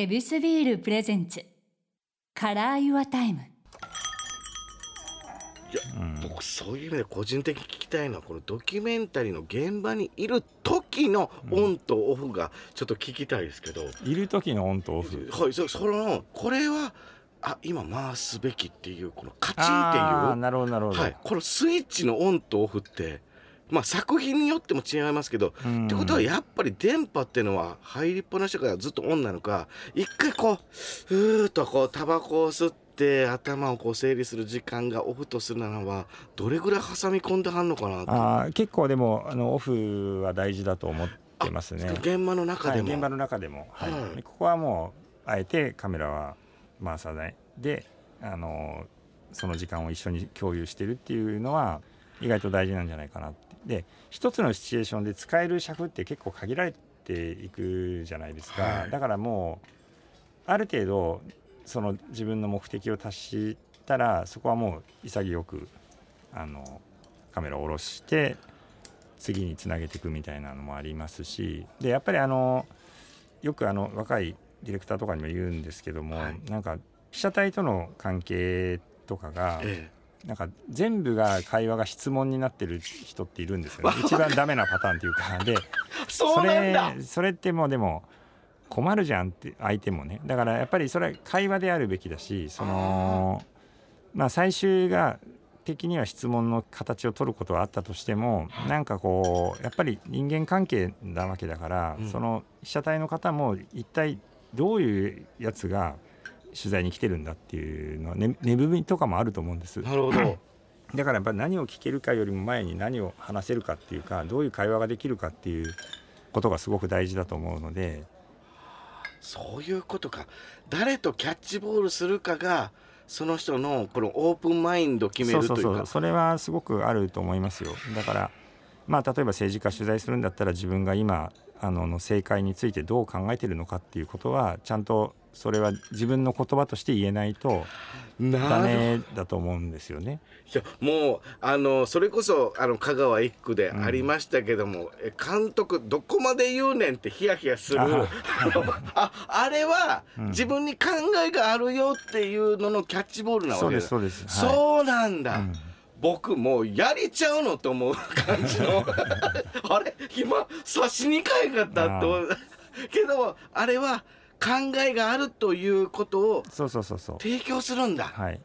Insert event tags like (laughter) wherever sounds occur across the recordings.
ヱビスビール presents。Color Your Time。いや、僕そういう意味で個人的に聞きたいのはこのドキュメンタリーの現場にいる時のオンとオフがちょっと聞きたいですけど、いる時のオンとオフ。はいそそのこれはあ今回すべきっていうこのカチンっていう。なるほどなるほど、はい、このスイッチのオンとオフって、まあ、作品によっても違いますけど、うん。ってことはやっぱり現場っていうのは入りっぱなしからずっとオンなのか一回こうふーっとこうタバコを吸って頭をこう整理する時間がオフとするならばどれぐらい挟み込んではんのかなって。あー結構でもあのオフは大事だと思ってますね。現場の中でも、はい、現場の中でも、はい。はい。でここはもうあえてカメラは回さない。であのその時間を一緒に共有してるっていうのは意外と大事なんじゃないかなって。で一つのシチュエーションで使える尺って結構限られていくじゃないですか、はい。だからもうある程度その自分の目的を達したらそこはもう潔くあのカメラを下ろして次につなげていくみたいなのもありますし。でやっぱりあのよくあの若いディレクターとかにも言うんですけども、はい。なんか被写体との関係とかが、えなんか全部が会話が質問になってる人っているんですよね。一番ダメなパターンっていうか。で (laughs) それそれってもうでも困るじゃんって相手もね。だからやっぱりそれは会話であるべきだしそのまあ最終が的には質問の形を取ることはあったとしてもなんかこうやっぱり人間関係なわけだから、うん。その被写体の方も一体どういうやつが取材に来てるんだっていうのは、ね、根踏みとかもあると思うんです。なるほど。(clears throat) だからやっぱり何を聞けるかよりも前に何を話せるかっていうかどういう会話ができるかっていうことがすごく大事だと思うので。そういうことか。誰とキャッチボールするかがその人のこのオープンマインドを決めるというか。そうそれはすごくあると思いますよ。だからまあ例えば政治家取材するんだったら自分が今あのの政界についてどう考えてるのかっていうことはちゃんとそれは自分の言葉として言えないとダメだと思うんですよね。いやもうあのそれこそあの香川一区でありましたけども、え監督どこまで言うねんってヒヤヒヤする。ああれは、うん。自分に考えがあるよっていうののキャッチボールなわそうけだですそうです。はい。そうなんだ、うん。僕もうやりちゃうのと思う感じの。(laughs) あれ？今差しにかいかったって思う。けどあれは考えがあるということをそうそうそうそう。提供するんだ。はい。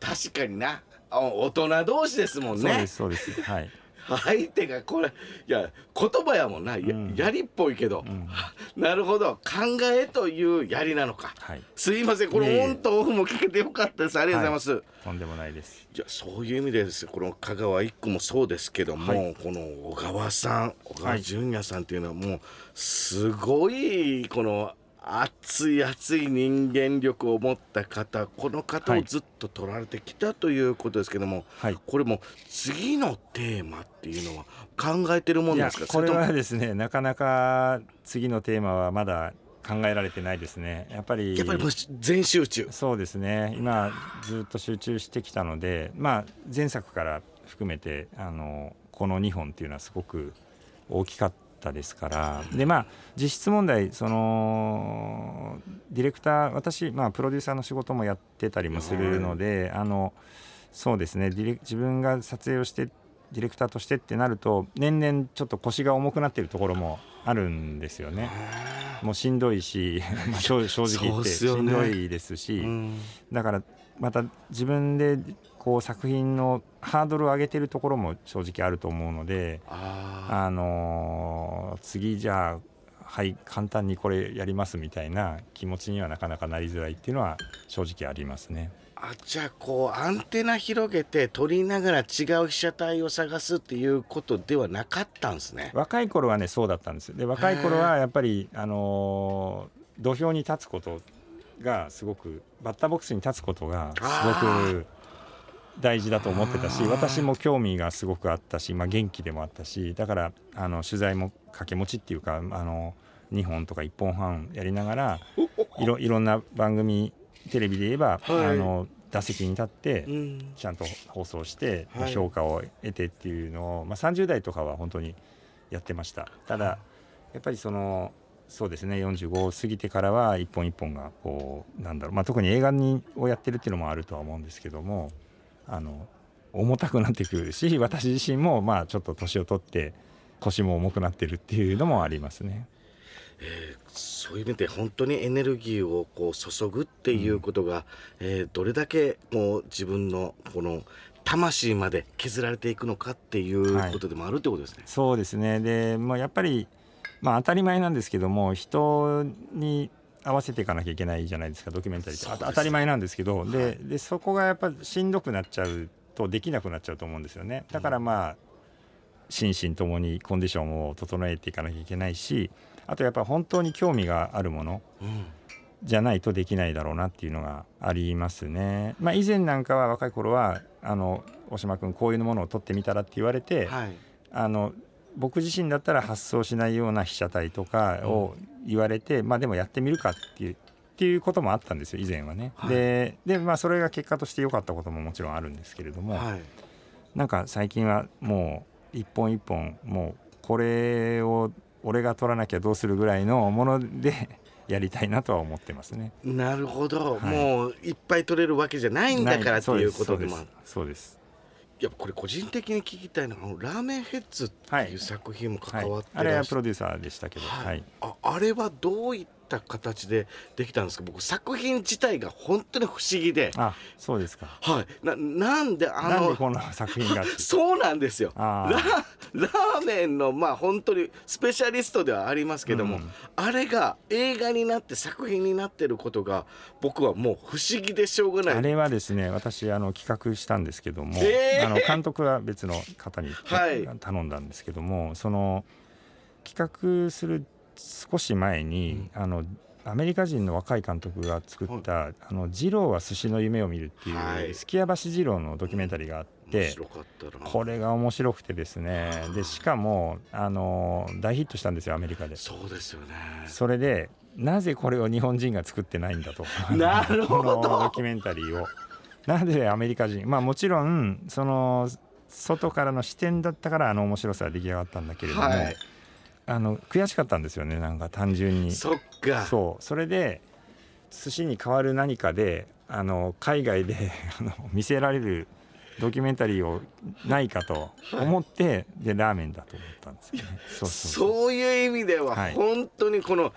確かにな。あ大人同士ですもんね。そうですそうです。はい。(laughs) 相手がこれいや言葉やもんな。や,、うん。やりっぽいけど、うん。(laughs) なるほど。考えというやりなのか。はい。すいません。このオンとオフも聞けてよかったです。ありがとうございます、とんでもないです。いやそういう意味でです。よこの香川一区もそうですけども、はい。この小川さん小川はい。淳也さんっていうのはもうすごいこの熱い熱い人間力を持った方この方をずっと取られてきたということですけども、はい。これも次のテーマっていうのは考えてるもんですか？これはですねなかなか次のテーマはまだ考えられてないですね。やっぱりやっぱりもう全集中。そうですね。今ずっと集中してきたのでまあ前作から含めてあのこの2本っていうのはすごく大きかったですから。でまあ実質問題そのディレクター私、まあ、プロデューサーの仕事もやってたりもするのであのそうですねディレ自分が撮影をしてディレクターとしてってなると年々ちょっと腰が重くなってるところもあるんですよね。もうしんどいし、(laughs) まあ正正直言ってしんどいですし、うん。だからまた自分でこう作品のハードルを上げてるところも正直あると思うので、ああのー次じゃあはい簡単にこれやりますみたいな気持ちにはなかなかなりづらいっていうのは正直ありますね。あじゃあこうアンテナ広げて撮りながら違う被写体を探すっていうことではなかったんですね。若い頃はねそうだったんですで若い頃はやっぱり、あのー土俵に立つことがすごくバッターボックスに立つことがすごく大事だと思ってたし私も興味がすごくあったし、まあ、元気でもあったしだからあの取材も掛け持ちっていうかあの2本とか1本半やりながらいろいろんな番組テレビで言えば、はい。あの打席に立ってうん。ちゃんと放送して、はい。評価を得てっていうのを、まあ、30代とかは本当にやってました。ただやっぱりそのそうですね。45を過ぎてからは一本一本がこうなんだろう、まあ、特に映画にをやってるっていうのもあるとは思うんですけどもあの重たくなってくるし (laughs) 私自身もまあちょっと年を取って腰も重くなってるっていうのもありますね。えーそういう意味で本当にエネルギーをこう注ぐっていうことが、えーどれだけもう自分のこの魂まで削られていくのかっていうことでもあるってことですね。そうですね。で、まあ、やっぱり、まあ、当たり前なんですけども人に合わせていかなきゃいけないじゃないですかドキュメンタリーって、当たり前なんですけど、はい。ででそこがやっぱしんどくなっちゃうとできなくなっちゃうと思うんですよね。だからまあ心身ともにコンディションを整えていかなきゃいけないしあとやっぱ本当に興味があるものうん。じゃないとできないだろうなっていうのがありますね。まあ、以前なんかは若い頃はあの大島君こういうものを撮ってみたらって言われて、はい。あの僕自身だったら発想しないような被写体とかを言われて、まあでもやってみるかっていうっていうこともあったんですよ以前はね。はい。ででまあそれが結果として良かったことももちろんあるんですけれども、はい。なんか最近はもう一本一本もうこれを俺が撮らなきゃどうするぐらいのものでやりたいなとは思ってますね。なるほど、はい。もういっぱい取れるわけじゃないんだからっていうことでもある。そうですいやこれ個人的に聞きたいのはあのラーメンヘッズっていう作品も関わってあれらっしゃる、はプロデューサーでしたけど、はいはいああれはどういった形でできたんですか僕作品自体が本当に不思議で。あそうですか。はい。ななんであのなんでこの作品が (laughs) そうなんですよ。あララーメンのまあ本当にスペシャリストではありますけども、うん。あれが映画になって作品になってることが僕はもう不思議でしょうがない。あれはですね私あの企画したんですけども、えー。あの監督は別の方にはい。頼んだんですけども、その企画する少し前に、あのアメリカ人の若い監督が作った「あの二郎は寿司の夢を見る」っていう、はい。すき家橋二郎のドキュメンタリーがあってこれが面白くてですね。でしかもあの大ヒットしたんですよアメリカで。そうですよね。それでなぜこれを日本人が作ってないんだと。(laughs) なるほど。このドキュメンタリーを。なぜアメリカ人まあもちろんその外からの視点だったからあの面白さが出来上がったんだけれども、はいあの悔しかったんですよねなんか単純に。そっか。そう。それで寿司に代わる何かであの海外で (laughs) あの見せられるドキュメンタリーをないかと思って、でラーメンだと思ったんですよね。そうそういう意味でははい。本当にこの、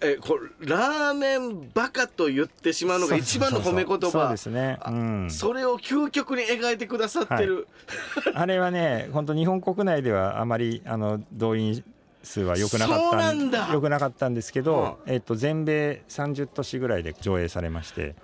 えこれラーメンバカと言ってしまうのが一番の褒め言葉。そうですね、あうん、それを究極に描いてくださってる、あれはね本当日本国内ではあまりあの動員数は良くなかった良くなかったんですけど、はえっと全米30都市ぐらいで上映されまして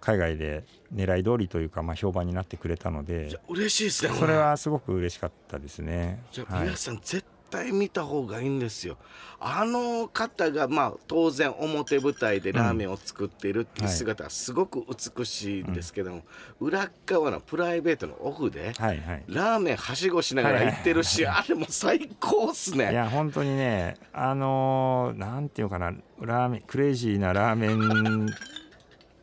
海外で狙い通りというか、まあ、評判になってくれたので嬉しいですねそれはすごく嬉しかったですね。皆さん絶対見た方がいいんですよ。あの方がまあ当然表舞台でラーメンを作っているっていう姿はすごく美しいんですけども、裏側のプライベートのオフではいはい。ラーメンはしごしながら行ってるし、あれもう最高っすいねや本当にねあのーなんていうのかなラーメンクレイジーなラーメン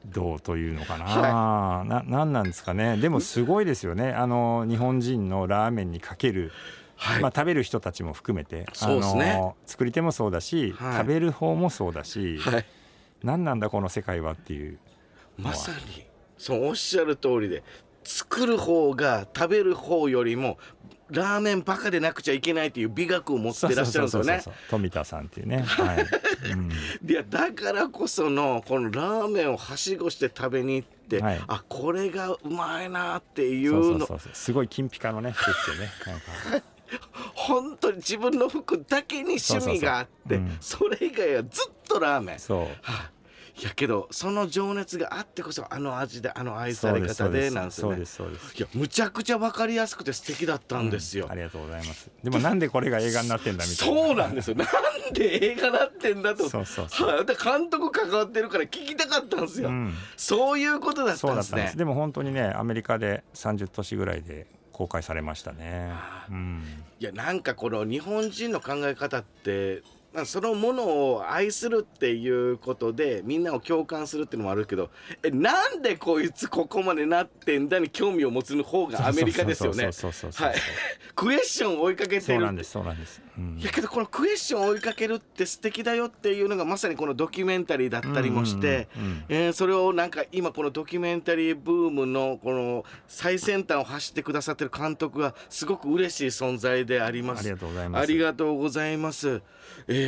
道というのかな、ななんなんですかね。でもすごいですよね。あの日本人のラーメンにかける、はい、まあ、食べる人たちも含めてそうですね。あの作り手もそうだし、はい。食べる方もそうだし、はい、何なんだこの世界はっていうまさにそうおっしゃる通りで作る方が食べる方よりもラーメンバカでなくちゃいけないという美学を持ってらっしゃるんですよね。そうそうそうそう富田さんっていうね、(laughs) はい。うん。いやだからこそのこのラーメンをはしごして食べに行って、はい。あこれがうまいなっていそうそううのそうそう。すごい金ピカのねねなんか本当に自分の服だけに趣味があってそれ以外はずっとラーメン。そう。はい、いやけどその情熱があってこそあの味であの愛され方でなんですよそうねですそうです。いやむちゃくちゃ分かりやすくて素敵だったんですよ、ありがとうございます。でもなんでこれが映画になってんだみたいな。そうなんですよ。なんで映画なってんだと。そうそうそう。はいで監督関わってるから聞きたかったんですよ、うん。そういうことだったんですね。す。でも本当にねアメリカで30都市ぐらいで公開されましたね。あうん。いやなんかこの日本人の考え方ってまあそのものを愛するっていうことでみんなを共感するっていうのもあるけどえなんでこいつここまでなってんだに興味を持つ方がアメリカですよね。クエスチョンを追いかけてる。そうなんですそうなんです、うん。いやけどこのクエスチョンを追いかけるって素敵だよっていうのがまさにこのドキュメンタリーだったりもして、うんうんうん。えーそれをなんか今このドキュメンタリーブームのこの最先端を走ってくださってる監督がすごく嬉しい存在であります。ありがとうございます。ありがとうございます。えー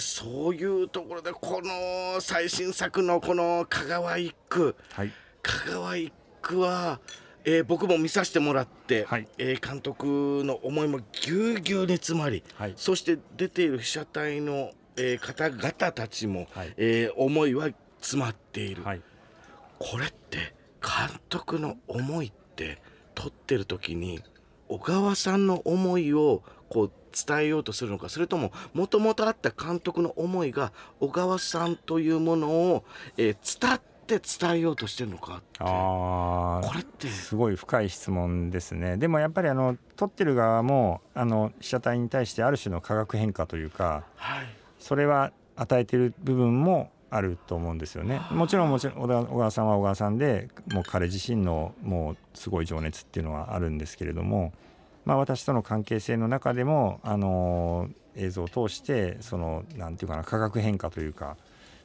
そういうところでこの最新作のこの香川一区。はい。香川一区は、えー僕も見させてもらって、はい。えー監督の思いもぎゅうぎゅうに詰まり、はい。そして出ている被写体の、えー方々たちも、はい。えー思いは詰まっている、はい。これって監督の思いって撮ってる時に小川さんの思いをこう伝えようとするのかそれとももともとあった監督の思いが小川さんというものを、えー伝って伝えようとしてるのかって。ああこれって。すごい深い質問ですね。でもやっぱりあの撮ってる側もあの被写体に対してある種の化学変化というかはい。それは与えてる部分もあると思うんですよね。もちろんもちろん小川さんは小川さんでもう彼自身のもうすごい情熱っていうのはあるんですけれども、まあ、私との関係性の中でもあの映像を通してそのなんていうかな化学変化というか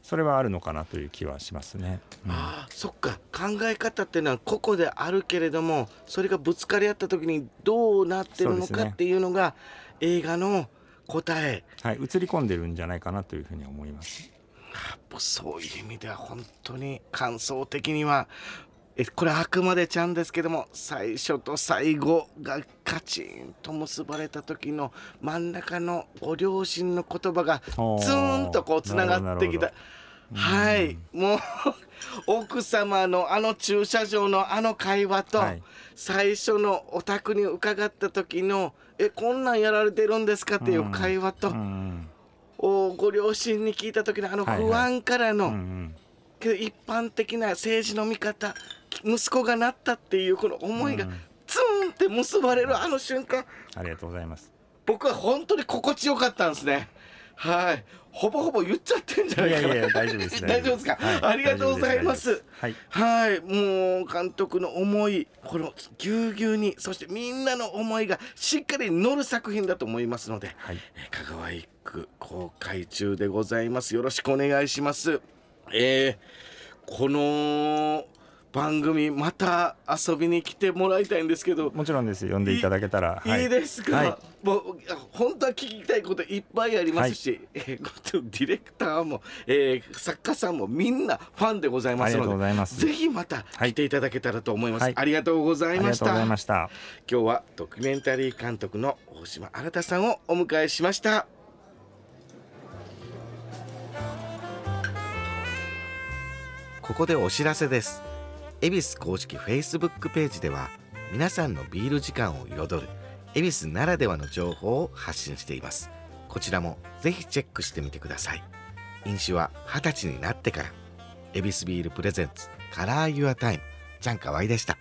それはあるのかなという気はしますね。うんああそっか考え方っていうのは個々であるけれどもそれがぶつかり合った時にどうなってるのかっていうのが映画の答えはい、映り込んでるんじゃないかなというふうに思います。そういう意味では本当に感想的にはえこれあくまでちゃんですけども最初と最後がカチンと結ばれた時の真ん中のご両親の言葉がツーンとこうつながってきた。はい。もう奥様のあの駐車場のあの会話と、はい。最初のお宅に伺った時の「えこんなんやられてるんですか?」っていう会話と、おご両親に聞いた時のあの不安からの、けど一般的な政治の見方息子がなったっていうこの思いがうん。ツーンって結ばれるあの瞬間。ありがとうございます。僕は本当に心地よかったんですね。はい。ほぼほぼ言っちゃってんじゃないかな。いやいや (laughs) 大丈夫です。大丈夫です。か、はい。ありがとうございます。はい、はい。もう監督の思いこのぎゅうぎゅうにそしてみんなの思いがしっかり乗る作品だと思いますのではい、えー香川一区公開中でございます。よろしくお願いします。えーこの番組また遊びに来てもらいたいんですけど。もちろんです。呼んでいただけたら、いい。ですか、はい。もう本当は聞きたいこといっぱいありますし、えーこっちのディレクターも、えー作家さんもみんなファンでございますありがとうのでございます。ぜひまた来ていただけたらと思います、はい。ありがとうございました。ありがとうございました。今日はドキュメンタリー監督の大島新さんをお迎えしました。ここでお知らせですヱビス公式 Facebook ページでは皆さんのビール時間を彩るヱビスならではの情報を発信しています。こちらもぜひチェックしてみてください。飲酒は二十歳になってから。ヱビスビール presents Color Your Time。ちゃんかわいでした。